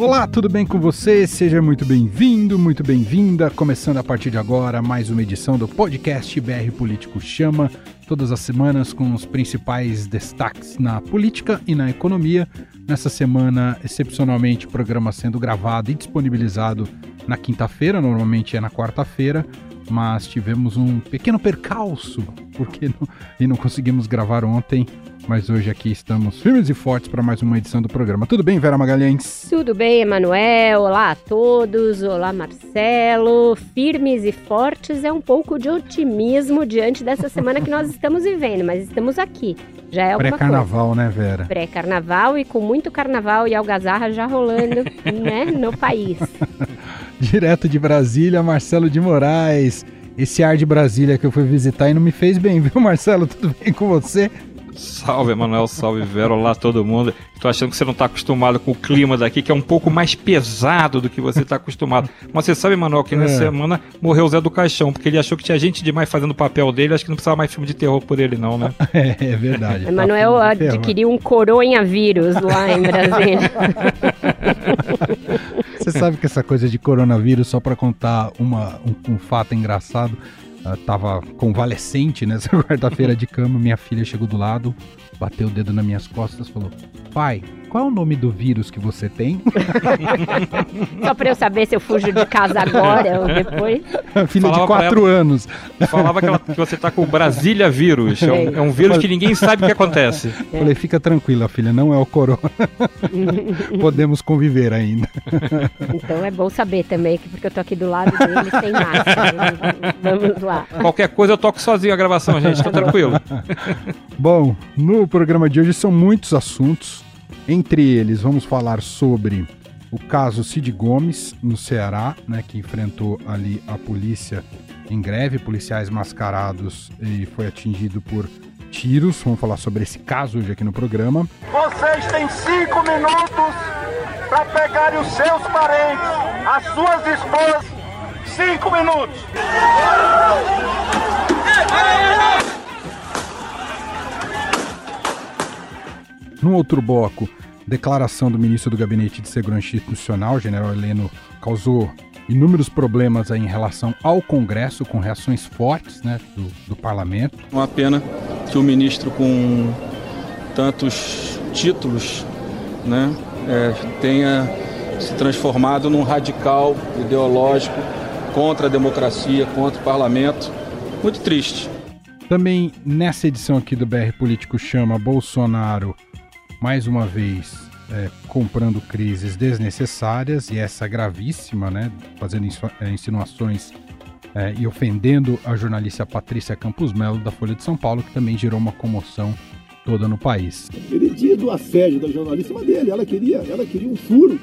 Olá, tudo bem com você? Seja muito bem-vindo, muito bem-vinda. Começando a partir de agora mais uma edição do podcast BR Político Chama, todas as semanas com os principais destaques na política e na economia. Nessa semana, excepcionalmente, o programa sendo gravado e disponibilizado na quinta-feira, normalmente é na quarta-feira, mas tivemos um pequeno percalço, porque não, e não conseguimos gravar ontem mas hoje aqui estamos firmes e fortes para mais uma edição do programa. Tudo bem, Vera Magalhães? Tudo bem, Emanuel. Olá a todos. Olá, Marcelo. Firmes e fortes é um pouco de otimismo diante dessa semana que nós estamos vivendo, mas estamos aqui. Já é alguma Pré-carnaval, né, Vera? Pré-carnaval e com muito carnaval e algazarra já rolando, né, no país. Direto de Brasília, Marcelo de Moraes. Esse ar de Brasília que eu fui visitar e não me fez bem, viu, Marcelo? Tudo bem com você? Salve, Emanuel, salve, Vero, olá todo mundo. Tô achando que você não está acostumado com o clima daqui, que é um pouco mais pesado do que você está acostumado. Mas você sabe, Emanuel, que é. nessa semana morreu o Zé do Caixão, porque ele achou que tinha gente demais fazendo o papel dele, acho que não precisava mais filme de terror por ele não, né? É, é verdade. Emanuel tá adquiriu um coronavírus lá em Brasília. Você sabe que essa coisa de coronavírus, só para contar uma, um, um fato engraçado, tava convalescente nessa quarta-feira de cama, minha filha chegou do lado, bateu o dedo nas minhas costas falou: Pai, qual é o nome do vírus que você tem? Só pra eu saber se eu fujo de casa agora ou depois. Filha Falava de 4 anos. Falava que, ela, que, você tá com o Brasília vírus. É um, é um vírus que ninguém sabe o que acontece. É. Falei, fica tranquila, filha, não é o corona. Podemos conviver ainda. Então é bom saber também, que porque eu tô aqui do lado dele sem máscara. Vamos lá. Qualquer coisa eu toco sozinho a gravação, gente, tá tranquilo. Bom, no programa de hoje são muitos assuntos. Entre eles, vamos falar sobre o caso Cid Gomes, no Ceará, né, que enfrentou ali a polícia em greve, policiais mascarados e foi atingido por tiros. Vamos falar sobre esse caso hoje aqui no programa. Vocês têm cinco minutos para pegarem os seus parentes, as suas esposas. Cinco minutos. No outro bloco, declaração do ministro do Gabinete de Segurança Institucional, general Heleno, causou inúmeros problemas em relação ao Congresso, com reações fortes né, do, do parlamento. Uma pena que o ministro, com tantos títulos, né, é, tenha se transformado num radical ideológico contra a democracia, contra o parlamento. Muito triste. Também nessa edição aqui do BR Político chama Bolsonaro mais uma vez é, comprando crises desnecessárias e essa gravíssima, né, fazendo é, insinuações é, e ofendendo a jornalista Patrícia Campos Melo da Folha de São Paulo, que também gerou uma comoção toda no país. Ele tinha do assédio da jornalista, mas dele, ela queria, ela queria um furo,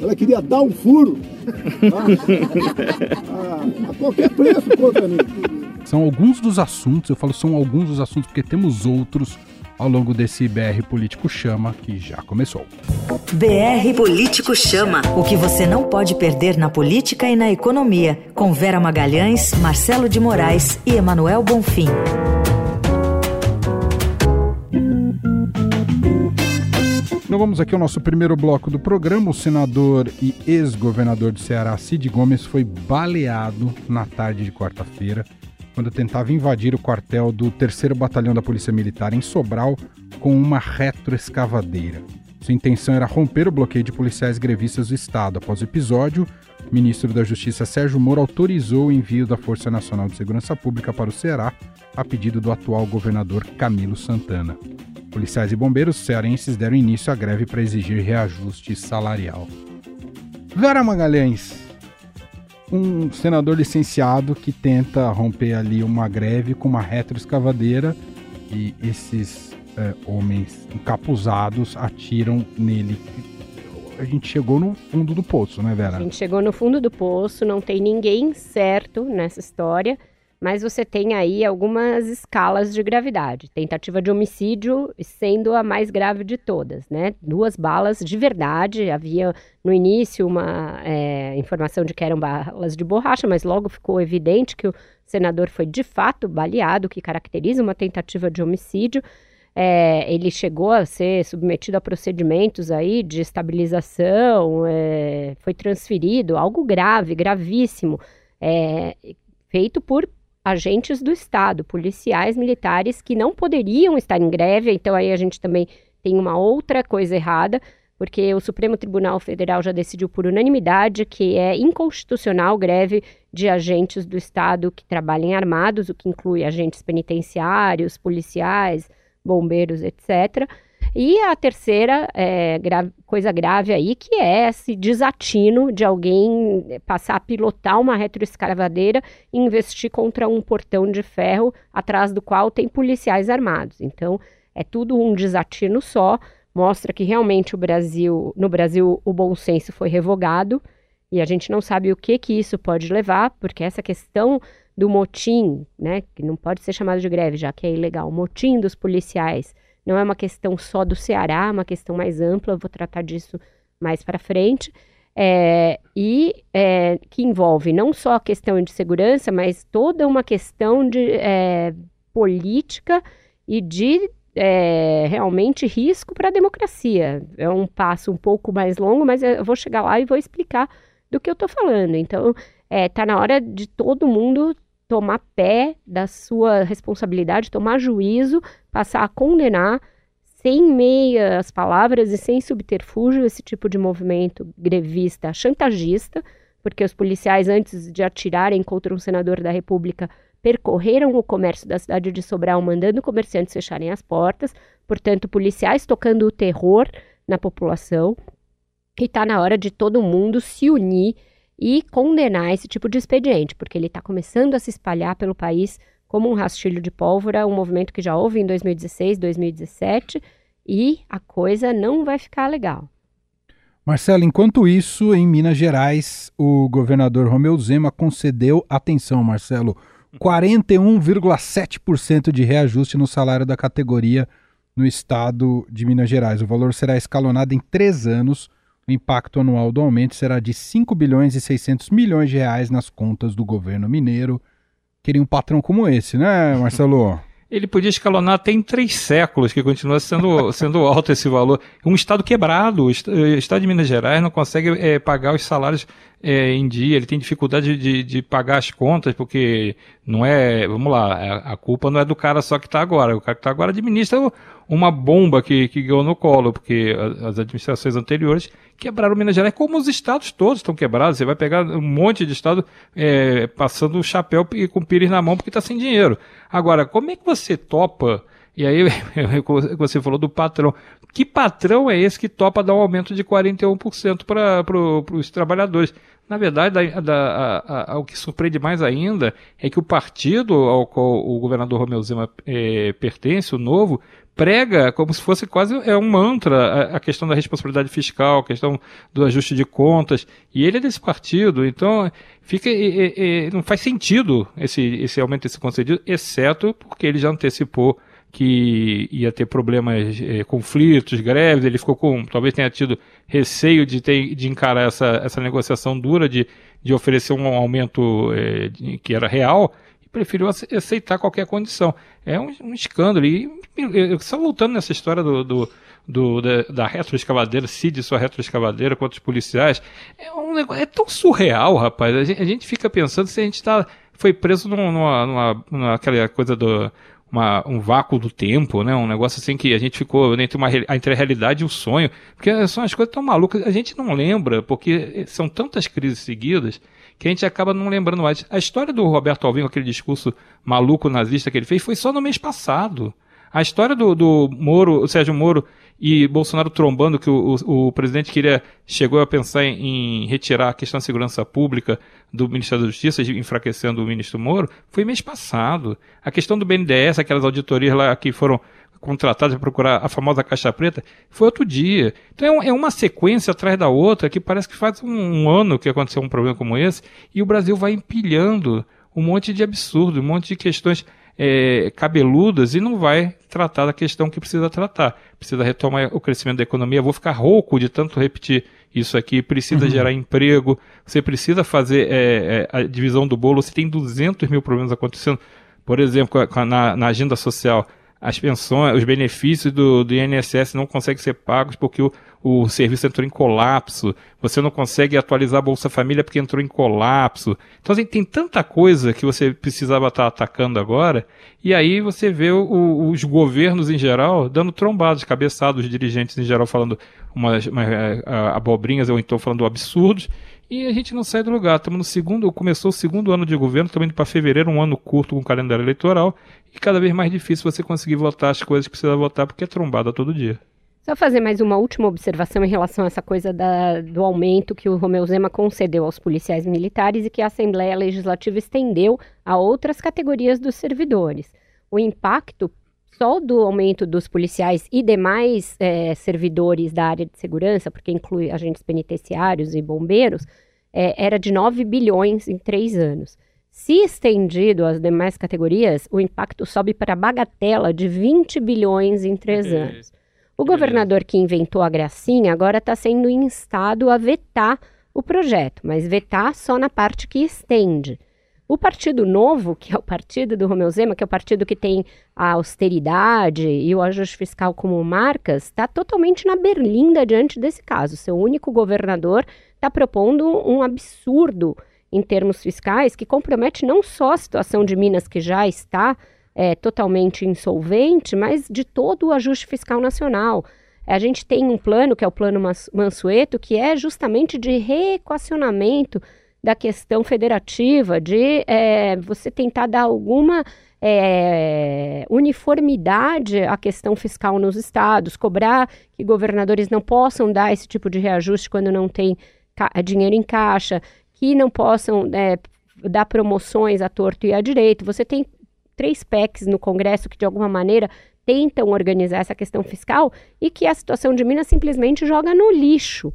ela queria dar um furo a, a, a qualquer preço contra mim. São alguns dos assuntos, eu falo são alguns dos assuntos porque temos outros ao longo desse BR Político Chama que já começou. BR Político Chama. O que você não pode perder na política e na economia. Com Vera Magalhães, Marcelo de Moraes e Emanuel Bonfim. Então vamos aqui ao nosso primeiro bloco do programa. O senador e ex-governador do Ceará, Cid Gomes, foi baleado na tarde de quarta-feira quando tentava invadir o quartel do 3 Batalhão da Polícia Militar em Sobral com uma retroescavadeira. Sua intenção era romper o bloqueio de policiais grevistas do Estado. Após o episódio, o ministro da Justiça Sérgio Moro autorizou o envio da Força Nacional de Segurança Pública para o Ceará, a pedido do atual governador Camilo Santana. Policiais e bombeiros cearenses deram início à greve para exigir reajuste salarial. Vera Magalhães, um senador licenciado que tenta romper ali uma greve com uma retroescavadeira e esses é, homens encapuzados atiram nele. A gente chegou no fundo do poço, né, Vera? A gente chegou no fundo do poço, não tem ninguém certo nessa história mas você tem aí algumas escalas de gravidade. Tentativa de homicídio sendo a mais grave de todas, né? Duas balas de verdade. Havia no início uma é, informação de que eram balas de borracha, mas logo ficou evidente que o senador foi de fato baleado, que caracteriza uma tentativa de homicídio. É, ele chegou a ser submetido a procedimentos aí de estabilização, é, foi transferido, algo grave, gravíssimo, é, feito por agentes do Estado, policiais militares que não poderiam estar em greve, então aí a gente também tem uma outra coisa errada, porque o Supremo Tribunal Federal já decidiu por unanimidade que é inconstitucional greve de agentes do Estado que trabalhem armados, o que inclui agentes penitenciários, policiais, bombeiros, etc. E a terceira é, gra coisa grave aí, que é esse desatino de alguém passar a pilotar uma retroescavadeira e investir contra um portão de ferro atrás do qual tem policiais armados. Então, é tudo um desatino só, mostra que realmente o Brasil, no Brasil, o bom senso foi revogado e a gente não sabe o que que isso pode levar, porque essa questão do motim, né, que não pode ser chamado de greve, já que é ilegal, o motim dos policiais, não é uma questão só do Ceará, é uma questão mais ampla, eu vou tratar disso mais para frente, é, e é, que envolve não só a questão de segurança, mas toda uma questão de é, política e de é, realmente risco para a democracia. É um passo um pouco mais longo, mas eu vou chegar lá e vou explicar do que eu estou falando. Então, está na hora de todo mundo tomar pé da sua responsabilidade, tomar juízo, passar a condenar sem meias palavras e sem subterfúgio esse tipo de movimento grevista chantagista, porque os policiais, antes de atirarem contra um senador da República, percorreram o comércio da cidade de Sobral, mandando comerciantes fecharem as portas, portanto, policiais tocando o terror na população. E está na hora de todo mundo se unir e condenar esse tipo de expediente, porque ele está começando a se espalhar pelo país como um rastilho de pólvora, um movimento que já houve em 2016, 2017, e a coisa não vai ficar legal. Marcelo, enquanto isso, em Minas Gerais, o governador Romeu Zema concedeu, atenção, Marcelo, 41,7% de reajuste no salário da categoria no estado de Minas Gerais. O valor será escalonado em três anos o impacto anual do aumento será de 5 bilhões e 600 milhões de reais nas contas do governo mineiro. Queria um patrão como esse, né, Marcelo? Ele podia escalonar até em três séculos, que continua sendo, sendo alto esse valor. Um Estado quebrado, o Estado de Minas Gerais não consegue é, pagar os salários é, em dia, ele tem dificuldade de, de pagar as contas, porque não é, vamos lá, a, culpa não é do cara só que está agora, o cara que está agora administra uma bomba que, que ganhou no colo, porque as administrações anteriores quebraram Minas Gerais, como os estados todos estão quebrados. Você vai pegar um monte de estado é, passando o chapéu e com o pires na mão porque está sem dinheiro. Agora, como é que você topa? E aí você falou do patrão. Que patrão é esse que topa dar um aumento de 41% para os trabalhadores? Na verdade, da, da, a, a, o que surpreende mais ainda é que o partido ao qual o governador Romeu Zema é, pertence, o novo, prega como se fosse quase é um mantra a, a, questão da responsabilidade fiscal, a questão do ajuste de contas, e ele é desse partido, então fica não faz sentido esse, esse aumento desse concedido, exceto porque ele já antecipou que ia ter problemas, eh, conflitos, greves, ele ficou com, talvez tenha tido receio de, ter, de encarar essa, essa negociação dura, de, de oferecer um aumento eh, que era real, e preferiu aceitar qualquer condição. É um, um escândalo. E só voltando nessa história do, do do, da, da retroescavadeira, Cid sua retroescavadeira contra os policiais. É, um negócio, é tão surreal, rapaz. A gente, a gente fica pensando se a gente tá, foi preso numa, numa, numa, aquela coisa do uma, um vácuo do tempo, né? Um negócio assim que a gente ficou entre, uma, entre a realidade e o sonho. Porque são as coisas tão malucas, a gente não lembra, porque são tantas crises seguidas que a gente acaba não lembrando mais. A história do Roberto Alvim, aquele discurso maluco nazista que ele fez, foi só no mês passado. A história do, do Moro, o Sérgio Moro e Bolsonaro trombando que o, o, o presidente queria, chegou a pensar em, em, retirar a questão da segurança pública do Ministério da Justiça, enfraquecendo o ministro Moro, foi mês passado. A questão do BNDES, aquelas auditorias lá que foram contratadas para procurar a famosa caixa preta, foi outro dia. Então é, é uma sequência atrás da outra que parece que faz um, um ano que aconteceu um problema como esse e o Brasil vai empilhando um monte de absurdo, um monte de questões é, cabeludas e não vai tratar da questão que precisa tratar. Precisa retomar o crescimento da economia. vou ficar rouco de tanto repetir isso aqui. Precisa uhum. gerar emprego. Você precisa fazer é, é, a divisão do bolo. Você tem 200 mil problemas acontecendo. Por exemplo, na, na agenda social, as pensões, os benefícios do, do INSS não conseguem ser pagos porque o, o serviço entrou em colapso, você não consegue atualizar a Bolsa Família porque entrou em colapso. Então, assim, tem tanta coisa que você precisava estar atacando agora, e aí você vê o, os governos em geral dando trombadas, cabeçados, os dirigentes em geral falando umas, umas abobrinhas ou então falando absurdos, e a gente não sai do lugar. Estamos no segundo, começou o segundo ano de governo, estamos indo para fevereiro, um ano curto com calendário eleitoral, e cada vez mais difícil você conseguir votar as coisas que precisa votar, porque é trombada todo dia. Só fazer mais uma última observação em relação a essa coisa da, do aumento que o Romeu Zema concedeu aos policiais militares e que a Assembleia Legislativa estendeu a outras categorias dos servidores. O impacto só do aumento dos policiais e demais é, servidores da área de segurança, porque inclui agentes penitenciários e bombeiros, é, era de 9 bilhões em três anos. Se estendido às demais categorias, o impacto sobe para a bagatela de 20 bilhões em três anos. O governador que inventou a gracinha agora está sendo instado a vetar o projeto, mas vetar só na parte que estende. O Partido Novo, que é o partido do Romeu Zema, que é o partido que tem a austeridade e o ajuste fiscal como marcas, está totalmente na berlinda diante desse caso. Seu único governador está propondo um absurdo em termos fiscais que compromete não só a situação de Minas, que já está é, totalmente insolvente, mas de todo o ajuste fiscal nacional. A gente tem um plano, que é o Plano Mansueto, que é justamente de reequacionamento da questão federativa, de é, você tentar dar alguma é, uniformidade à questão fiscal nos estados, cobrar que governadores não possam dar esse tipo de reajuste quando não tem dinheiro em caixa, que não possam é, dar promoções à torto e à direito. Você tem três PECs no Congresso que, de alguma maneira, tentam organizar essa questão fiscal e que a situação de Minas simplesmente joga no lixo.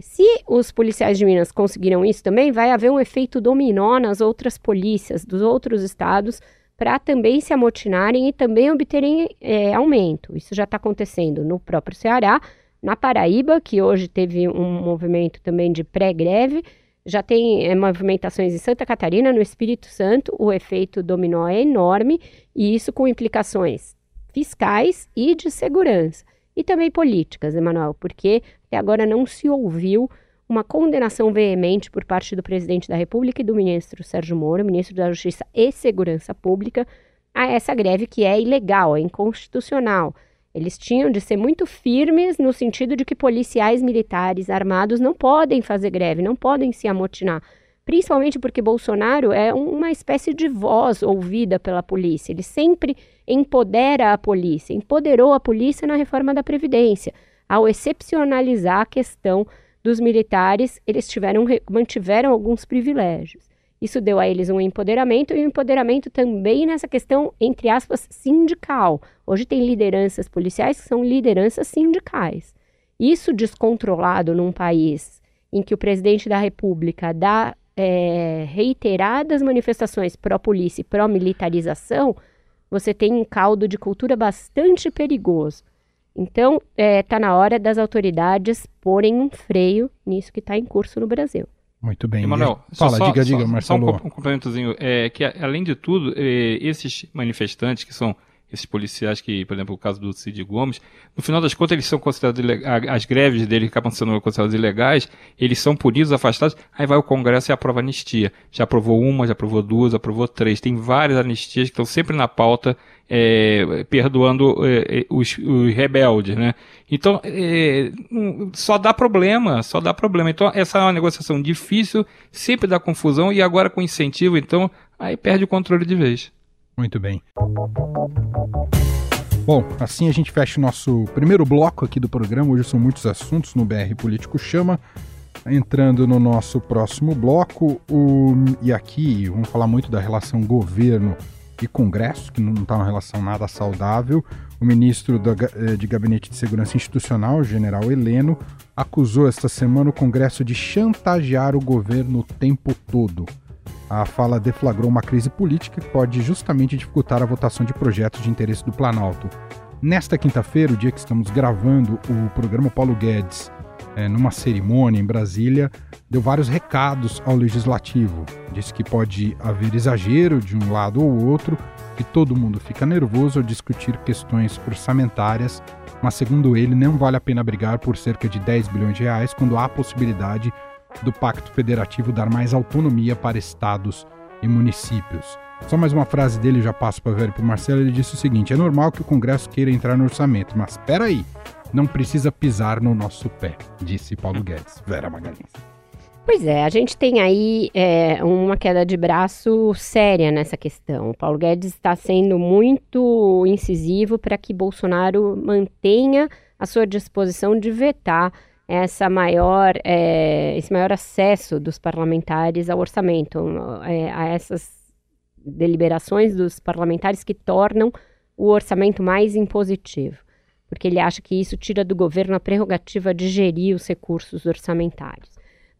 Se os policiais de Minas conseguiram isso também, vai haver um efeito dominó nas outras polícias dos outros estados para também se amotinarem e também obterem é, aumento. Isso já está acontecendo no próprio Ceará, na Paraíba, que hoje teve um movimento também de pré-greve, já tem é, movimentações em Santa Catarina, no Espírito Santo, o efeito dominó é enorme e isso com implicações fiscais e de segurança. E também políticas, Emanuel, porque até agora não se ouviu uma condenação veemente por parte do presidente da República e do ministro Sérgio Moro, ministro da Justiça e Segurança Pública, a essa greve que é ilegal, é inconstitucional. Eles tinham de ser muito firmes no sentido de que policiais militares armados não podem fazer greve, não podem se amotinar. Principalmente porque Bolsonaro é uma espécie de voz ouvida pela polícia. Ele sempre empodera a polícia, empoderou a polícia na reforma da Previdência. Ao excepcionalizar a questão dos militares, eles tiveram, mantiveram alguns privilégios. Isso deu a eles um empoderamento e um empoderamento também nessa questão, entre aspas, sindical. Hoje tem lideranças policiais que são lideranças sindicais. Isso descontrolado num país em que o presidente da República dá é, reiteradas manifestações pró-polícia e pró-militarização, você tem um caldo de cultura bastante perigoso. Então, está é, tá na hora das autoridades porem um freio nisso que está em curso no Brasil. Muito bem. Emanuel, fala, só, diga, só, diga, Marcelo. Só um, um complementozinho, é, que além de tudo, é, esses manifestantes que são esses policiais que, por exemplo, o caso do Cid Gomes, no final das contas eles são considerados as greves dele acabam sendo consideradas ilegais, eles são punidos, afastados, aí vai o Congresso e aprova anistia. Já aprovou uma, já aprovou duas, aprovou três. Tem várias anistias que estão sempre na pauta, é, perdoando é, é os, os, rebeldes, né? Então, é, só dá problema, só dá problema. Então, essa é uma negociação difícil, sempre dá confusão, e agora com incentivo, então, aí perde o controle de vez. Muito bem. Bom, assim a gente fecha o nosso primeiro bloco aqui do programa. Hoje são muitos assuntos no BR Político Chama. Entrando no nosso próximo bloco, o... e aqui vamos falar muito da relação governo e Congresso, que não está uma relação nada saudável. O ministro eh, de Gabinete de Segurança Institucional, general Heleno, acusou esta semana o Congresso de chantagear o governo o tempo todo. A fala deflagrou uma crise política que pode justamente dificultar a votação de projetos de interesse do Planalto. Nesta quinta-feira, o dia que estamos gravando o programa Paulo Guedes, é, numa cerimônia em Brasília, deu vários recados ao legislativo. Disse que pode haver exagero de um lado ou outro, que todo mundo fica nervoso ao discutir questões orçamentárias, mas segundo ele, não vale a pena brigar por cerca de 10 bilhões de reais quando há a possibilidade do Pacto Federativo dar mais autonomia para estados e municípios. Só mais uma frase dele, já passo para ver para o Marcelo. Ele disse o seguinte: é normal que o Congresso queira entrar no orçamento, mas espera aí, não precisa pisar no nosso pé, disse Paulo Guedes. Vera Magalhães. Pois é, a gente tem aí é, uma queda de braço séria nessa questão. O Paulo Guedes está sendo muito incisivo para que Bolsonaro mantenha a sua disposição de vetar essa maior, é, esse maior acesso dos parlamentares ao orçamento, é, a essas deliberações dos parlamentares que tornam o orçamento mais impositivo, porque ele acha que isso tira do governo a prerrogativa de gerir os recursos orçamentários.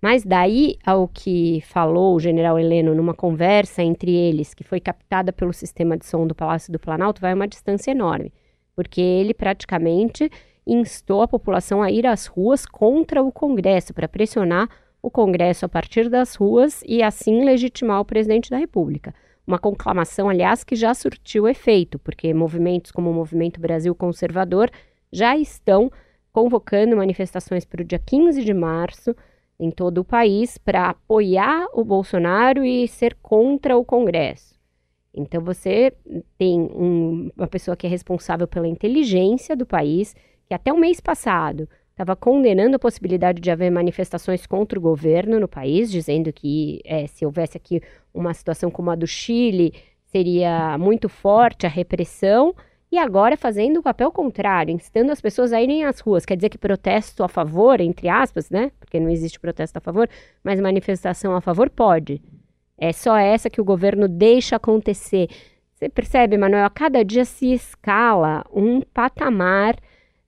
Mas daí ao que falou o general Heleno numa conversa entre eles, que foi captada pelo sistema de som do Palácio do Planalto, vai uma distância enorme, porque ele praticamente instou a população a ir às ruas contra o Congresso, para pressionar o Congresso a partir das ruas e assim legitimar o presidente da República. Uma conclamação, aliás, que já surtiu efeito, porque movimentos como o Movimento Brasil Conservador já estão convocando manifestações para o dia 15 de março em todo o país para apoiar o Bolsonaro e ser contra o Congresso. Então você tem um, uma pessoa que é responsável pela inteligência do país, que até o mês passado estava condenando a possibilidade de haver manifestações contra o governo no país, dizendo que é, se houvesse aqui uma situação como a do Chile, seria muito forte a repressão, e agora fazendo o papel contrário, instando as pessoas a irem às ruas. Quer dizer que protesto a favor, entre aspas, né? Porque não existe protesto a favor, mas manifestação a favor pode. É só essa que o governo deixa acontecer. Você percebe, Manuel? A cada dia se escala um patamar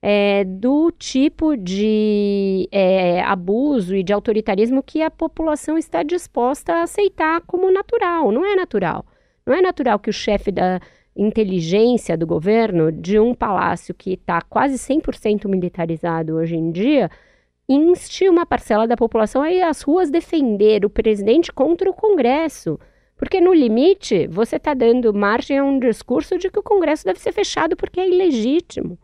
é, do tipo de é, abuso e de autoritarismo que a população está disposta a aceitar como natural. Não é natural. Não é natural que o chefe da inteligência do governo, de um palácio que está quase 100% militarizado hoje em dia, inste uma parcela da população a ir às ruas defender o presidente contra o Congresso. Porque, no limite, você está dando margem a um discurso de que o Congresso deve ser fechado porque é ilegítimo.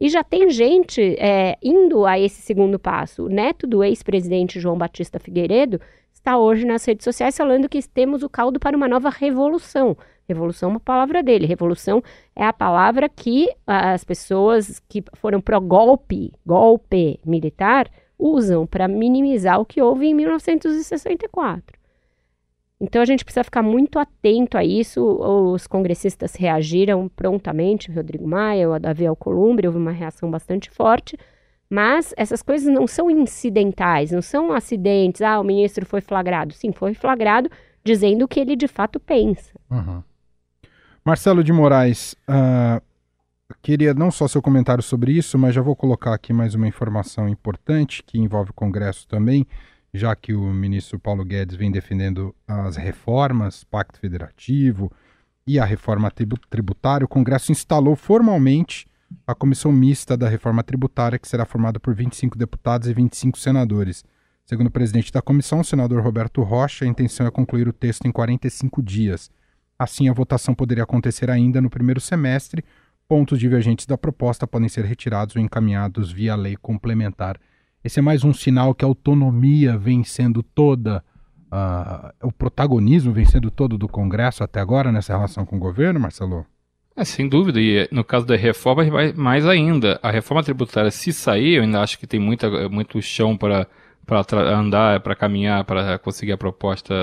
E já tem gente é, indo a esse segundo passo. O neto do ex-presidente João Batista Figueiredo está hoje nas redes sociais falando que temos o caldo para uma nova revolução. Revolução é uma palavra dele. Revolução é a palavra que as pessoas que foram pró-golpe, golpe militar, usam para minimizar o que houve em 1964. Então a gente precisa ficar muito atento a isso. Os congressistas reagiram prontamente, o Rodrigo Maia, o Davi Alcolumbre, houve uma reação bastante forte. Mas essas coisas não são incidentais, não são acidentes. Ah, o ministro foi flagrado. Sim, foi flagrado dizendo o que ele de fato pensa. Uhum. Marcelo de Moraes, uh, queria não só seu comentário sobre isso, mas já vou colocar aqui mais uma informação importante que envolve o Congresso também já que o ministro Paulo Guedes vem defendendo as reformas, Pacto Federativo e a reforma tributária, o Congresso instalou formalmente a comissão mista da reforma tributária, que será formada por 25 deputados e 25 senadores. Segundo o presidente da comissão, o senador Roberto Rocha, a intenção é concluir o texto em 45 dias. Assim, a votação poderia acontecer ainda no primeiro semestre. Pontos divergentes da proposta podem ser retirados ou encaminhados via lei complementar esse é mais um sinal que a autonomia vem sendo toda, uh, o protagonismo vem sendo todo do Congresso até agora nessa relação com o governo, Marcelo? É, sem dúvida, e no caso da reforma, mais ainda. A reforma tributária, se sair, eu ainda acho que tem muita, muito chão para andar, para caminhar, para conseguir a proposta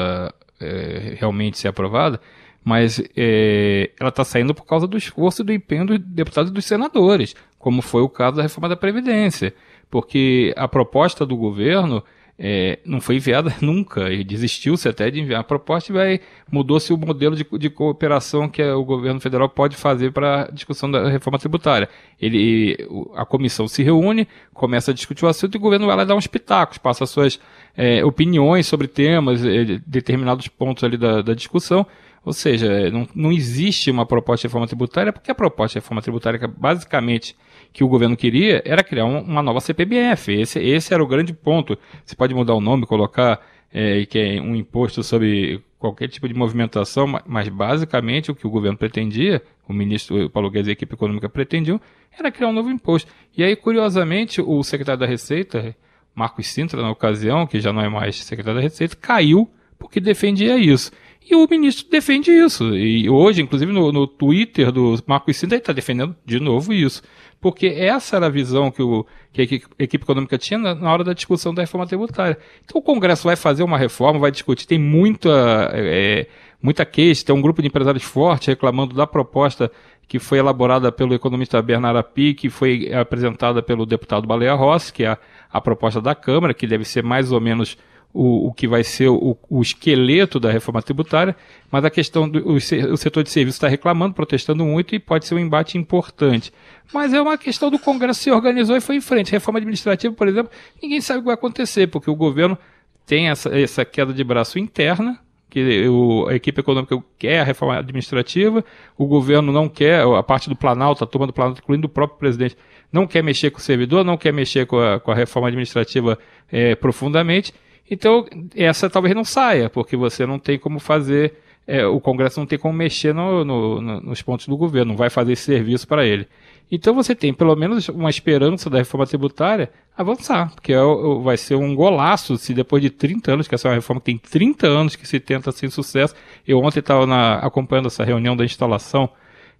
é, realmente ser aprovada, mas é, ela está saindo por causa do esforço e do empenho dos deputados e dos senadores, como foi o caso da reforma da Previdência porque a proposta do governo é, não foi enviada nunca, e desistiu-se até de enviar a proposta e mudou-se o modelo de, de, cooperação que o governo federal pode fazer para a discussão da reforma tributária. Ele, a comissão se reúne, começa a discutir o assunto e o governo vai lá dar uns pitacos, passa suas é, opiniões sobre temas, é, determinados pontos ali da, da discussão, ou seja, não, não existe uma proposta de reforma tributária, porque a proposta de reforma tributária, que basicamente que o governo queria era criar um, uma nova CPMF. Esse, esse era o grande ponto. Você pode mudar o nome, colocar é, que é um imposto sobre qualquer tipo de movimentação, mas basicamente o que o governo pretendia, o ministro Paulo Guedes e a equipe econômica pretendiam, era criar um novo imposto. E aí, curiosamente, o secretário da Receita, Marcos Sintra, na ocasião, que já não é mais secretário da Receita, caiu porque defendia isso. E o ministro defende isso. E hoje, inclusive no, no Twitter do Marcos Sintra, ele está defendendo de novo isso. Porque essa era a visão que, o, que a equipe econômica tinha na, na hora da discussão da reforma tributária. Então o Congresso vai fazer uma reforma, vai discutir, tem muita, é, muita queixa, tem um grupo de empresários forte reclamando da proposta que foi elaborada pelo economista Bernardo Api, que foi apresentada pelo deputado Baleia Rossi, que é a, a proposta da Câmara, que deve ser mais ou menos o, o que vai ser o, o, esqueleto da reforma tributária, mas a questão do o, setor de serviços está reclamando, protestando muito e pode ser um embate importante. Mas é uma questão do Congresso se organizou e foi em frente. Reforma administrativa, por exemplo, ninguém sabe o que vai acontecer, porque o governo tem essa, essa queda de braço interna, que o, a equipe econômica quer a reforma administrativa, o governo não quer, a parte do Planalto, a turma do Planalto, incluindo o próprio presidente, não quer mexer com o servidor, não quer mexer com a, com a reforma administrativa é, profundamente, então, essa talvez não saia, porque você não tem como fazer, é, o Congresso não tem como mexer no, no, no, nos pontos do governo, não vai fazer esse serviço para ele. Então você tem pelo menos uma esperança da reforma tributária avançar, porque é, vai ser um golaço se depois de 30 anos, que essa é uma reforma que tem 30 anos que se tenta sem sucesso. Eu ontem estava acompanhando essa reunião da instalação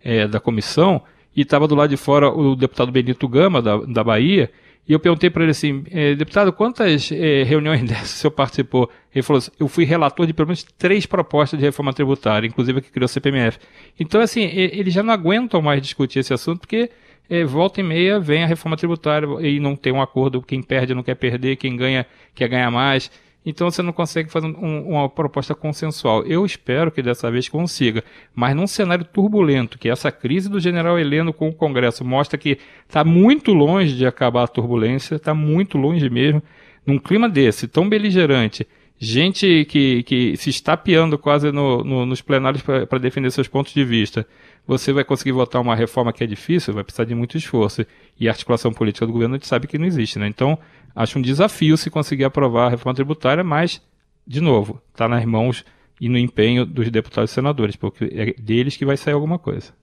é, da comissão e estava do lado de fora o deputado Benito Gama, da, da Bahia, e eu perguntei para ele assim, eh, deputado, quantas eh, reuniões dessas o senhor participou? Ele falou assim, eu fui relator de pelo menos três propostas de reforma tributária, inclusive a que criou o CPMF. Então, assim, eles já não aguentam mais discutir esse assunto, porque eh, volta e meia vem a reforma tributária e não tem um acordo, quem perde não quer perder, quem ganha quer ganhar mais. Então você não consegue fazer um, uma proposta consensual. Eu espero que dessa vez consiga, mas num cenário turbulento, que essa crise do general Heleno com o Congresso mostra que está muito longe de acabar a turbulência, está muito longe mesmo. Num clima desse, tão beligerante, gente que, que se estapeando quase no, no, nos plenários para defender seus pontos de vista, você vai conseguir votar uma reforma que é difícil, vai precisar de muito esforço. E a articulação política do governo a gente sabe que não existe, né? Então, acho um desafio se conseguir aprovar a reforma tributária, mas, de novo, está nas mãos e no empenho dos deputados e senadores, porque é deles que vai sair alguma coisa.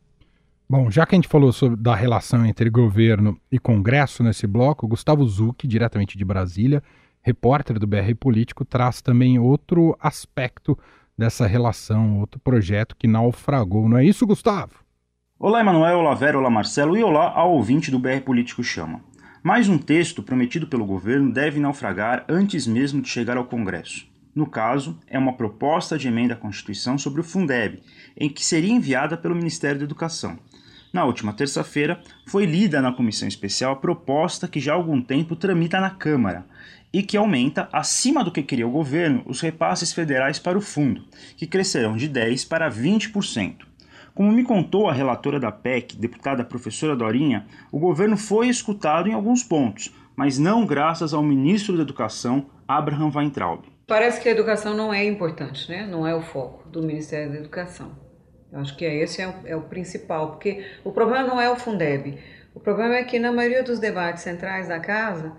Bom, já que a gente falou sobre da relação entre governo e Congresso nesse bloco, Gustavo Zucchi, diretamente de Brasília, repórter do BR Político, traz também outro aspecto dessa relação, outro projeto que naufragou. Não é isso, Gustavo? Olá, Emanuel, olá, Vera, olá, Marcelo e olá ao ouvinte do BR Político Chama. Mais um texto prometido pelo governo deve naufragar antes mesmo de chegar ao Congresso. No caso, é uma proposta de emenda à Constituição sobre o Fundeb, em que seria enviada pelo Ministério da Educação. Na última terça-feira, foi lida na comissão especial a proposta que já há algum tempo tramita na Câmara e que aumenta, acima do que queria o governo, os repasses federais para o fundo, que crescerão de 10% para 20%. Como me contou a relatora da PEC, deputada professora Dorinha, o governo foi escutado em alguns pontos, mas não graças ao ministro da Educação, Abraham Weintraub. Parece que a educação não é importante, né? não é o foco do Ministério da Educação. Eu acho que esse é o, é o principal, porque o problema não é o Fundeb. O problema é que na maioria dos debates centrais da casa,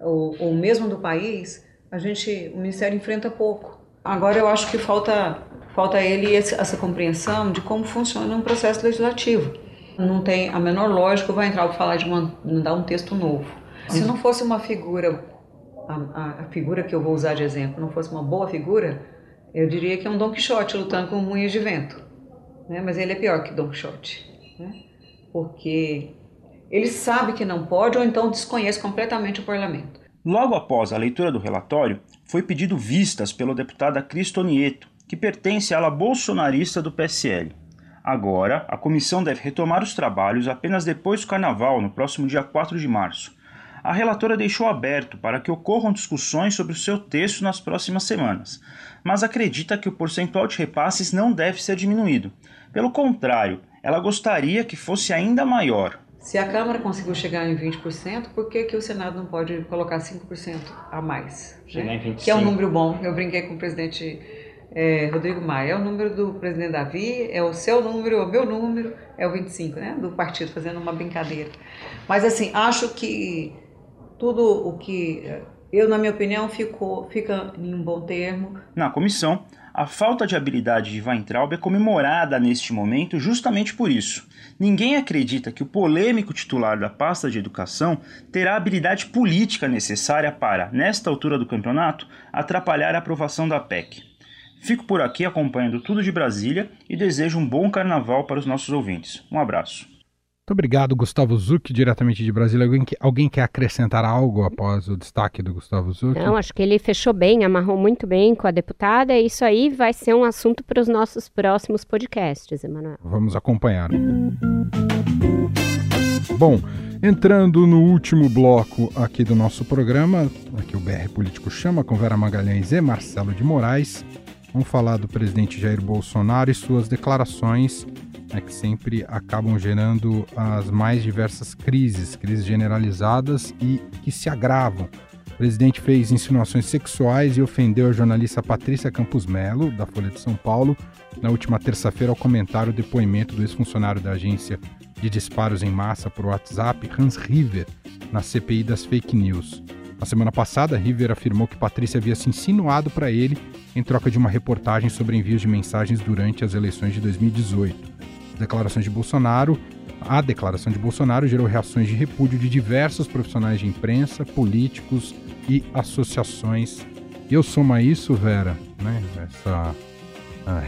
ou, ou mesmo do país, a gente, o Ministério enfrenta pouco. Agora eu acho que falta Falta a ele essa compreensão de como funciona um processo legislativo. Não tem a menor lógica, vai entrar para falar de mandar um texto novo. Se não fosse uma figura, a, a, figura que eu vou usar de exemplo, não fosse uma boa figura, eu diria que é um Don Quixote lutando com unhas de vento. Né? Mas ele é pior que Don Quixote. Né? Porque ele sabe que não pode ou então desconhece completamente o parlamento. Logo após a leitura do relatório, foi pedido vistas pelo deputado Cristo Nieto, que pertence à ala bolsonarista do PSL. Agora, a comissão deve retomar os trabalhos apenas depois do carnaval, no próximo dia 4 de março. A relatora deixou aberto para que ocorram discussões sobre o seu texto nas próximas semanas, mas acredita que o percentual de repasses não deve ser diminuído. Pelo contrário, ela gostaria que fosse ainda maior. Se a Câmara conseguiu chegar em 20%, por que, que o Senado não pode colocar 5% a mais? Né? Que é um número bom. Eu brinquei com o presidente é, Rodrigo Maia. É o número do presidente Davi, é o seu número, é o meu número, é o 25, né? Do partido, fazendo uma brincadeira. Mas, assim, acho que tudo o que eu, na minha opinião, ficou, fica em um bom termo. Na comissão, a falta de habilidade de Weintraub é comemorada neste momento justamente por isso. Ninguém acredita que o polêmico titular da pasta de educação terá a habilidade política necessária para, nesta altura do campeonato, atrapalhar a aprovação da PEC. Fico por aqui acompanhando tudo de Brasília e desejo um bom carnaval para os nossos ouvintes. Um abraço. Muito obrigado, Gustavo Zucchi, diretamente de Brasília. Alguém, alguém quer acrescentar algo após o destaque do Gustavo Zucchi? Não, acho que ele fechou bem, amarrou muito bem com a deputada. E isso aí vai ser um assunto para os nossos próximos podcasts, Emanuel. Vamos acompanhar. Bom, entrando no último bloco aqui do nosso programa, aqui o BR Político chama, com Vera Magalhães e Marcelo de Moraes, vamos falar do presidente Jair Bolsonaro e suas declarações né, que sempre acabam gerando as mais diversas crises, crises generalizadas e que se agravam. O presidente fez insinuações sexuais e ofendeu a jornalista Patrícia Campos Melo, da Folha de São Paulo, na última terça-feira ao comentar o depoimento do ex-funcionário da agência de disparos em massa por WhatsApp, Hans River, na CPI das fake news. Na semana passada, River afirmou que Patrícia havia se insinuado para ele em troca de uma reportagem sobre envios de mensagens durante as eleições de 2018 declarações de Bolsonaro, a declaração de Bolsonaro gerou reações de repúdio de diversos profissionais de imprensa, políticos e associações. Eu soma isso, Vera, né, essa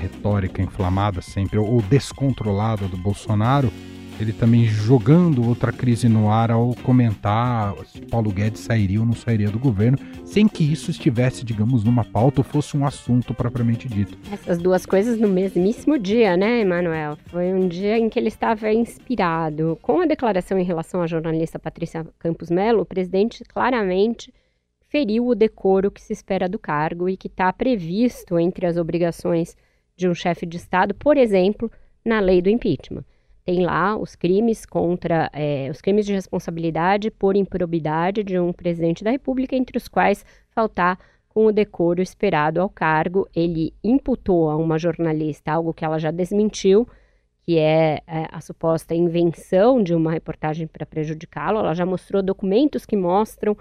retórica inflamada sempre, ou descontrolada do Bolsonaro, ele também jogando outra crise no ar ao comentar se Paulo Guedes sairia ou não sairia do governo, sem que isso estivesse, digamos, numa pauta ou fosse um assunto propriamente dito. Essas duas coisas no mesmíssimo dia, né, Emanuel? Foi um dia em que ele estava inspirado. Com a declaração em relação à jornalista Patrícia Campos Melo, o presidente claramente feriu o decoro que se espera do cargo e que está previsto entre as obrigações de um chefe de Estado, por exemplo, na lei do impeachment tem lá os crimes contra é, os crimes de responsabilidade por improbidade de um presidente da República, entre os quais faltar com o decoro esperado ao cargo. Ele imputou a uma jornalista algo que ela já desmentiu, que é, é a suposta invenção de uma reportagem para prejudicá-lo. Ela já mostrou documentos que mostram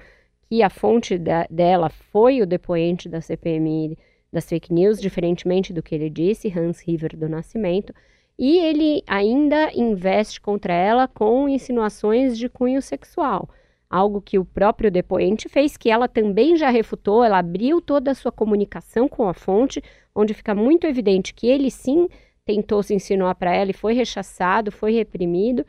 que a fonte da, dela foi o depoente da CPMI das fake news, diferentemente do que ele disse, Hans River do Nascimento. E ele ainda investe contra ela com insinuações de cunho sexual, algo que o próprio depoente fez, que ela também já refutou, ela abriu toda a sua comunicação com a fonte, onde fica muito evidente que ele sim tentou se insinuar para ela e foi rechaçado, foi reprimido.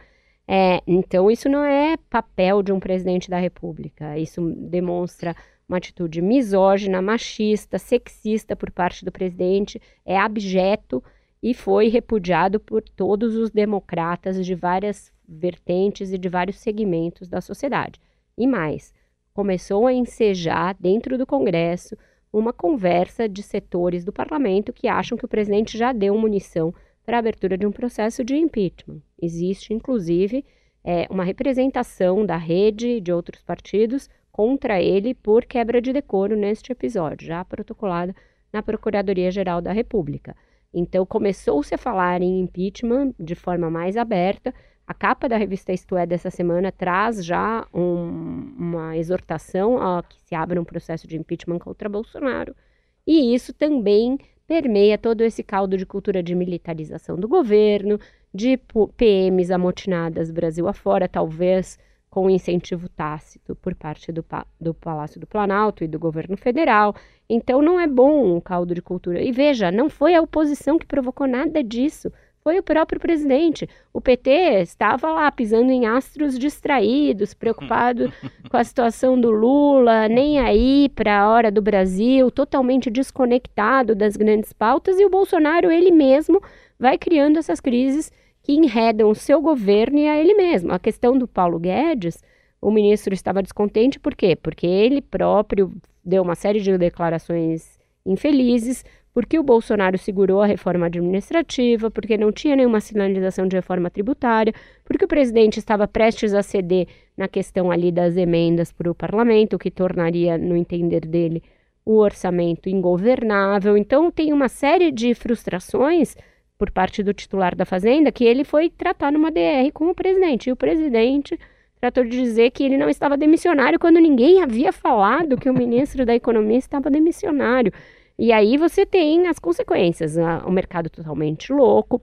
É, então, isso não é papel de um presidente da República. Isso demonstra uma atitude misógina, machista, sexista por parte do presidente, é abjeto e foi repudiado por todos os democratas de várias vertentes e de vários segmentos da sociedade. E mais, começou a ensejar dentro do Congresso uma conversa de setores do parlamento que acham que o presidente já deu munição para a abertura de um processo de impeachment. Existe, inclusive, é, uma representação da rede de outros partidos contra ele por quebra de decoro neste episódio, já protocolada na Procuradoria-Geral da República. Então começou-se a falar em impeachment de forma mais aberta. A capa da revista Isto É dessa semana traz já um, uma exortação a que se abra um processo de impeachment contra Bolsonaro. E isso também permeia todo esse caldo de cultura de militarização do governo, de PMs amotinadas Brasil afora, talvez com incentivo tácito por parte do, do Palácio do Planalto e do governo federal. Então não é bom um caldo de cultura. E veja, não foi a oposição que provocou nada disso. Foi o próprio presidente. O PT estava lá pisando em astros distraídos, preocupado com a situação do Lula, nem aí para a hora do Brasil, totalmente desconectado das grandes pautas. E o Bolsonaro, ele mesmo, vai criando essas crises que enredam o seu governo e a ele mesmo. A questão do Paulo Guedes, o ministro estava descontente por quê? Porque ele próprio deu uma série de declarações infelizes, porque o Bolsonaro segurou a reforma administrativa, porque não tinha nenhuma sinalização de reforma tributária, porque o presidente estava prestes a ceder na questão ali das emendas para o parlamento, o que tornaria, no entender dele, o orçamento ingovernável. Então, tem uma série de frustrações por parte do titular da Fazenda que ele foi tratar numa DR com o presidente. E o presidente tratou de dizer que ele não estava demissionário quando ninguém havia falado que o ministro da Economia estava demissionário. E aí você tem as consequências: o mercado totalmente louco,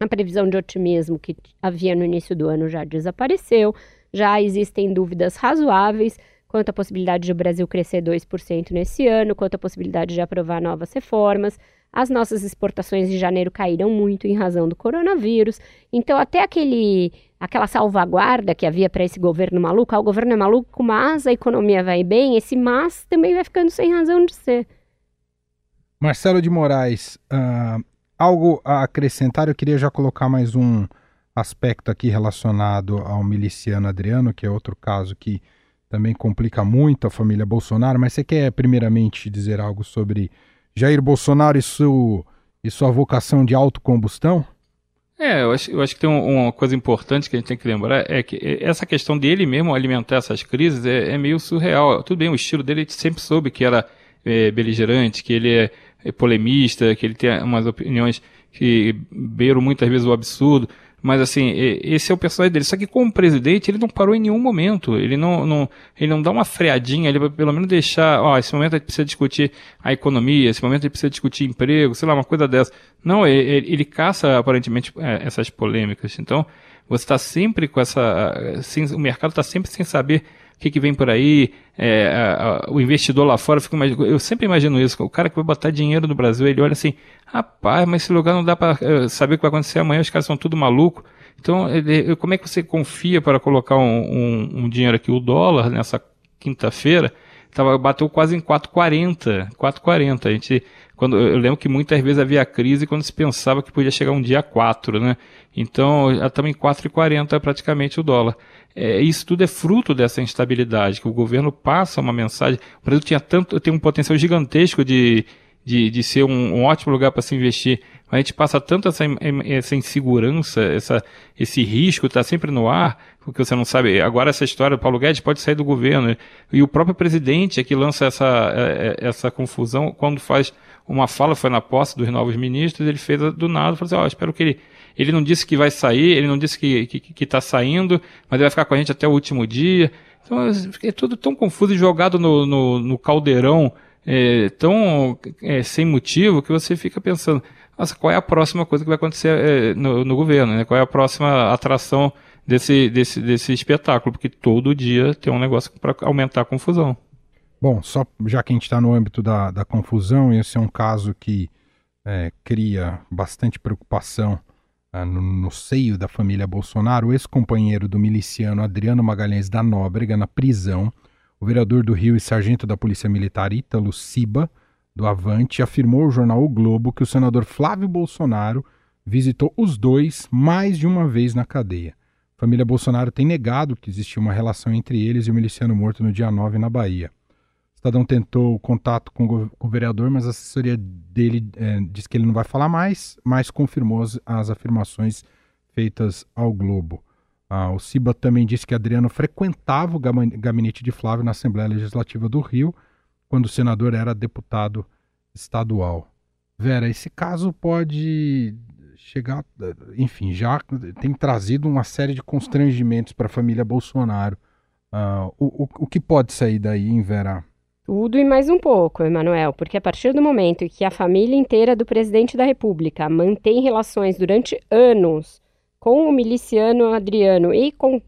a previsão de otimismo que havia no início do ano já desapareceu, já existem dúvidas razoáveis quanto à possibilidade de o Brasil crescer 2% nesse ano, quanto à possibilidade de aprovar novas reformas. As nossas exportações de janeiro caíram muito em razão do coronavírus. Então, até aquele, aquela salvaguarda que havia para esse governo maluco, ah, o governo é maluco, mas a economia vai bem, esse mas também vai ficando sem razão de ser. Marcelo de Moraes, uh, algo a acrescentar? Eu queria já colocar mais um aspecto aqui relacionado ao miliciano Adriano, que é outro caso que também complica muito a família Bolsonaro, mas você quer primeiramente dizer algo sobre Jair Bolsonaro e, seu, e sua vocação de autocombustão? É, eu acho, eu acho que tem uma coisa importante que a gente tem que lembrar, é que essa questão dele mesmo alimentar essas crises é, é meio surreal. Tudo bem, o estilo dele a gente sempre soube que era é, beligerante, que ele é é polemista, que ele tem umas opiniões que beiram muitas vezes o absurdo. Mas assim, esse é o personagem dele. Só que como presidente, ele não parou em nenhum momento. Ele não, não, ele não dá uma freadinha, ele vai pelo menos deixar, ó, esse momento a gente precisa discutir a economia, esse momento a gente precisa discutir emprego, sei lá, uma coisa dessa. Não, ele, ele caça aparentemente é, essas polêmicas. Então, você está sempre com essa. Sem, o mercado está sempre sem saber o que, que vem por aí, é, a, a, o investidor lá fora, fica eu sempre imagino isso, o cara que vai botar dinheiro no Brasil, ele olha assim, rapaz, mas esse lugar não dá para uh, saber o que vai acontecer amanhã, os caras são tudo maluco. Então, ele, como é que você confia para colocar um, um, um dinheiro aqui? O dólar, nessa quinta-feira, tava, bateu quase em 4,40. 4,40. A gente, quando, eu lembro que muitas vezes havia crise quando se pensava que podia chegar um dia a 4, né? Então, já estamos em 4,40 praticamente o dólar. É, isso tudo é fruto dessa instabilidade, que o governo passa uma mensagem. O Brasil tinha tanto, tem um potencial gigantesco de, de, de ser um, um ótimo lugar para se investir, mas a gente passa tanto essa, essa insegurança, essa, esse risco está sempre no ar, porque você não sabe. Agora essa história, o Paulo Guedes pode sair do governo, e o próprio presidente é que lança essa, é, é, essa confusão quando faz uma fala, foi na posse dos novos ministros, ele fez do nada, falou assim, ó, oh, espero que ele ele não disse que vai sair, ele não disse que que, que tá saindo, mas ele vai ficar com a gente até o último dia. Então é tudo tão confuso e jogado no, no, no caldeirão, é, tão é, sem motivo, que você fica pensando, nossa, qual é a próxima coisa que vai acontecer é, no, no, governo? Né? Qual é a próxima atração desse, desse, desse espetáculo? Porque todo dia tem um negócio para aumentar a confusão. Bom, só já que a gente está no âmbito da, da confusão, esse é um caso que é, cria bastante preocupação ah, no, no, seio da família Bolsonaro, o ex-companheiro do miliciano Adriano Magalhães da Nóbrega na prisão, o vereador do Rio e sargento da Polícia Militar Ítalo Siba, do Avante, afirmou ao jornal O Globo que o senador Flávio Bolsonaro visitou os dois mais de uma vez na cadeia. A família Bolsonaro tem negado que existia uma relação entre eles e o miliciano morto no dia 9 na Bahia. Estadão tentou contato com o, vereador, mas a assessoria dele é, disse que ele não vai falar mais, mas confirmou as, afirmações feitas ao Globo. Ah, o Ciba também disse que Adriano frequentava o gabinete de Flávio na Assembleia Legislativa do Rio, quando o senador era deputado estadual. Vera, esse caso pode chegar, enfim, já tem trazido uma série de constrangimentos para a família Bolsonaro. Uh, o, o, o, que pode sair daí, hein, Vera? Tudo e mais um pouco, Emanuel, porque a partir do momento em que a família inteira do presidente da República mantém relações durante anos com o miliciano Adriano e com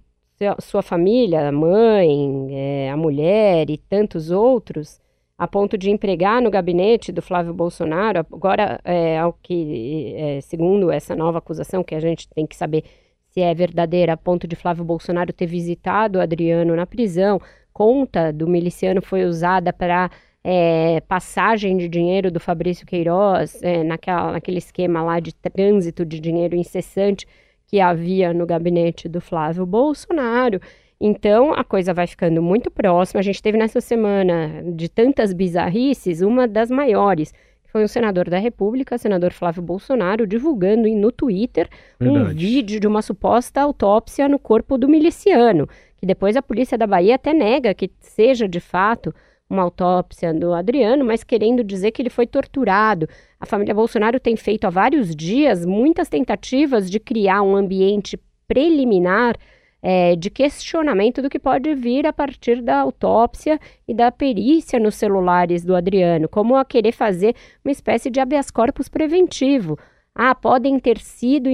sua família, a mãe, é, a mulher e tantos outros, a ponto de empregar no gabinete do Flávio Bolsonaro, agora, é, ao que, é, segundo essa nova acusação, que a gente tem que saber se é verdadeira, a ponto de Flávio Bolsonaro ter visitado o Adriano na prisão, conta do miliciano foi usada para é, passagem de dinheiro do Fabrício Queiroz, é, naquela, naquele esquema lá de trânsito de dinheiro incessante que havia no gabinete do Flávio Bolsonaro. Então a coisa vai ficando muito próxima. A gente teve nessa semana de tantas bizarrices, uma das maiores, que foi um senador da República, senador Flávio Bolsonaro, divulgando no Twitter Verdade. um vídeo de uma suposta autópsia no corpo do miliciano que depois a polícia da Bahia até nega que seja de fato uma autópsia do Adriano, mas querendo dizer que ele foi torturado. A família Bolsonaro tem feito há vários dias muitas tentativas de criar um ambiente preliminar é, de questionamento do que pode vir a partir da autópsia e da perícia nos celulares do Adriano, como a querer fazer uma espécie de habeas corpus preventivo. Ah, podem ter sido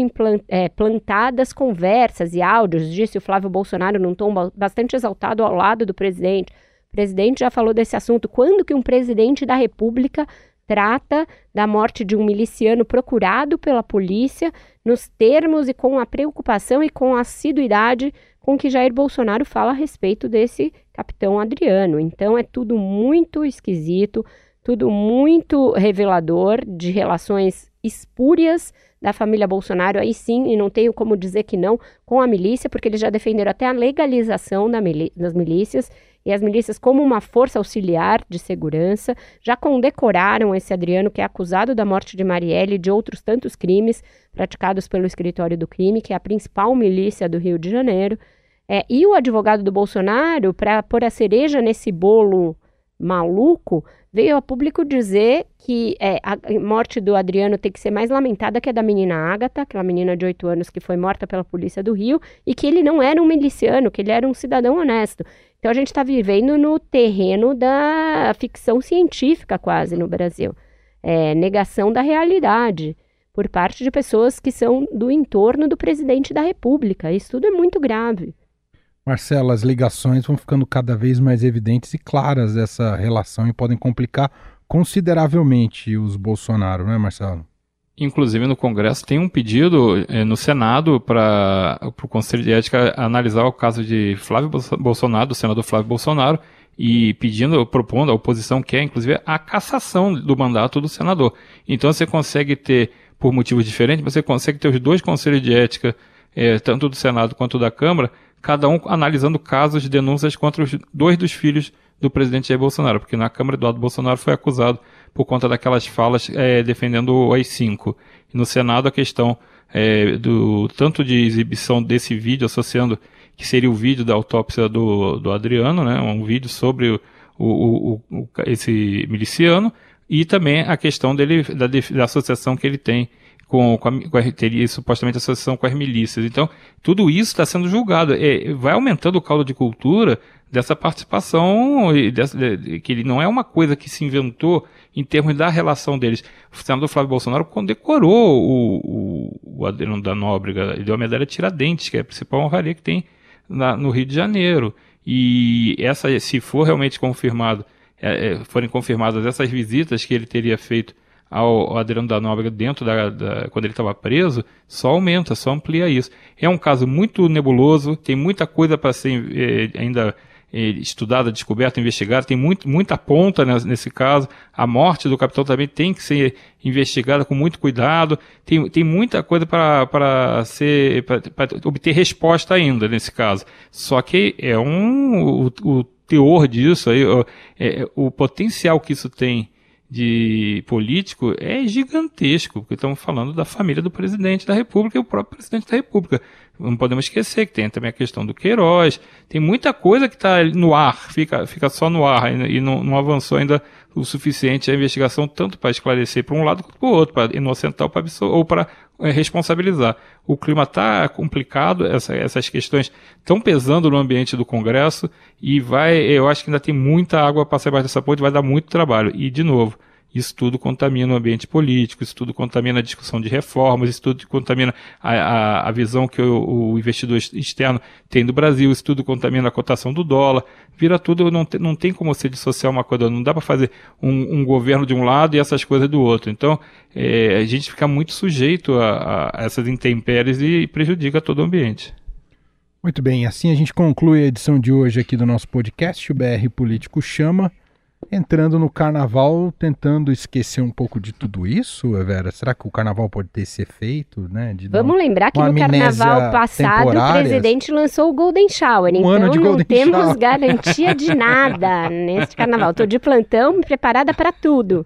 é, plantadas conversas e áudios, disse o Flávio Bolsonaro num tom bastante exaltado ao lado do presidente. O presidente já falou desse assunto. Quando que um presidente da República trata da morte de um miliciano procurado pela polícia nos termos e com a preocupação e com a assiduidade com que Jair Bolsonaro fala a respeito desse capitão Adriano. Então é tudo muito esquisito, tudo muito revelador de relações espúrias da família Bolsonaro, aí sim, e não tenho como dizer que não, com a milícia, porque eles já defenderam até a legalização da das milícias e as milícias como uma força auxiliar de segurança, já condecoraram esse Adriano, que é acusado da morte de Marielle e de outros tantos crimes praticados pelo escritório do crime, que é a principal milícia do Rio de Janeiro. É, e o advogado do Bolsonaro, para pôr a cereja nesse bolo maluco, veio a público dizer que é, a morte do Adriano tem que ser mais lamentada que a da menina Ágata, aquela menina de 8 anos que foi morta pela polícia do Rio, e que ele não era um miliciano, que ele era um cidadão honesto. Então a gente está vivendo no terreno da ficção científica quase no Brasil. É, negação da realidade por parte de pessoas que são do entorno do presidente da República. Isso tudo é muito grave. Marcelo, as ligações vão ficando cada vez mais evidentes e claras dessa relação e podem complicar consideravelmente os Bolsonaro, não é, Marcelo? Inclusive no Congresso tem um pedido eh, no Senado para o Conselho de Ética analisar o caso de Flávio Bolsonaro, do senador Flávio Bolsonaro, e pedindo, propondo, a oposição quer, inclusive, a cassação do mandato do senador. Então você consegue ter, por motivos diferentes, você consegue ter os dois conselhos de ética, eh, tanto do Senado quanto da Câmara, cada um analisando casos de denúncias contra os dois dos filhos do presidente Jair Bolsonaro, porque na Câmara Eduardo Bolsonaro foi acusado por conta daquelas falas é, defendendo o AI-5. E no Senado a questão é, do tanto de exibição desse vídeo associando que seria o vídeo da autópsia do, do Adriano, né, um vídeo sobre o, o, o, esse miliciano, e também a questão dele da, da associação que ele tem com, com, a, com a, teria supostamente associação com as milícias. Então, tudo isso está sendo julgado. É, vai aumentando o caldo de cultura dessa participação, dessa, de, que ele não é uma coisa que se inventou em termos da relação deles. O senador Flávio Bolsonaro condecorou o, o, o Adriano da Nóbrega, ele deu a medalha Tiradentes, que é a principal honraria que tem na, no Rio de Janeiro. E essa, se for realmente confirmado, é, é, forem confirmadas essas visitas que ele teria feito ao, Adriano da Nóbrega dentro da, da quando ele estava preso, só aumenta, só amplia isso. É um caso muito nebuloso, tem muita coisa para ser é, ainda estudada, descoberta, investigada, tem muito, muita ponta nesse caso. A morte do capitão também tem que ser investigada com muito cuidado. Tem, tem muita coisa para ser para obter resposta ainda nesse caso. Só que é um o, o teor disso aí, é, o potencial que isso tem de político é gigantesco, porque estamos falando da família do presidente da República e o próprio presidente da República. Não podemos esquecer que tem também a questão do Queiroz, tem muita coisa que está no ar, fica, fica só no ar e não, não avançou ainda o suficiente a investigação, tanto para esclarecer para um lado quanto para o outro, para inocentar ou para é, responsabilizar. O clima está complicado, essa, essas questões estão pesando no ambiente do Congresso e vai, eu acho que ainda tem muita água para passar embaixo dessa ponte, vai dar muito trabalho. E, de novo, isso tudo contamina o ambiente político, isso tudo contamina a discussão de reformas, isso tudo contamina a, a, a visão que o, o, investidor externo tem do Brasil, isso tudo contamina a cotação do dólar. Vira tudo, não, te, não tem como se dissociar uma coisa, não dá para fazer um, um, governo de um lado e essas coisas do outro. Então, é, a gente fica muito sujeito a, a essas intempéries e prejudica todo o ambiente. Muito bem, assim a gente conclui a edição de hoje aqui do nosso podcast, o BR Político Chama entrando no carnaval, tentando esquecer um pouco de tudo isso, Vera? Será que o carnaval pode ter esse efeito, né? Vamos lembrar que no carnaval passado o presidente lançou o Golden Shower, um então não temos Shower. garantia de nada nesse carnaval. Estou de plantão, preparada para tudo,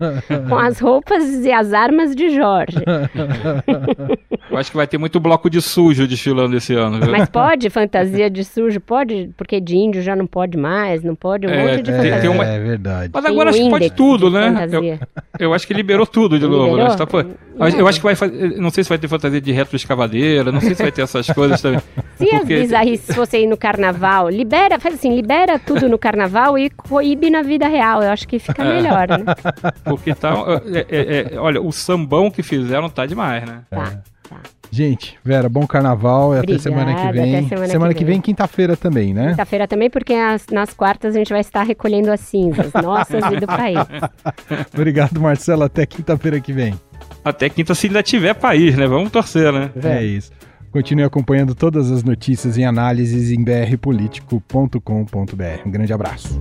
com as roupas e as armas de Jorge. Eu acho que vai ter muito bloco de sujo desfilando esse ano. Viu? Mas pode fantasia de sujo? Pode, porque de índio já não pode mais, não pode um É, monte de tem- fantasia. tem uma- É verdade. Mas Tem agora acho que pode tudo, né? Eu, eu acho que liberou tudo de novo, né? Tá, pô, eu, acho que vai fazer. Não sei se vai ter fantasia de retroescavadeira, não sei se vai ter essas coisas também. Se as Porque- bizarrices fossem ir no carnaval, libera, faz assim, libera tudo no carnaval e coíbe na vida real. Eu acho que fica melhor, né? Porque tá. é- é- é- olha, o sambão que fizeram tá demais, né? Tá. Gente, Vera, bom carnaval e até semana que vem. até semana que que vem. vem, quinta-feira também, né? Quinta-feira também, porque as- nas quartas a gente vai estar recolhendo as cinzas, nossas e do país. Obrigado, Marcelo. Até quinta-feira que vem. Até quinta, se ainda tiver país, né? Vamos torcer, né? É isso. Continue acompanhando todas as notícias e análises em brpolitico.com.br. Um grande abraço.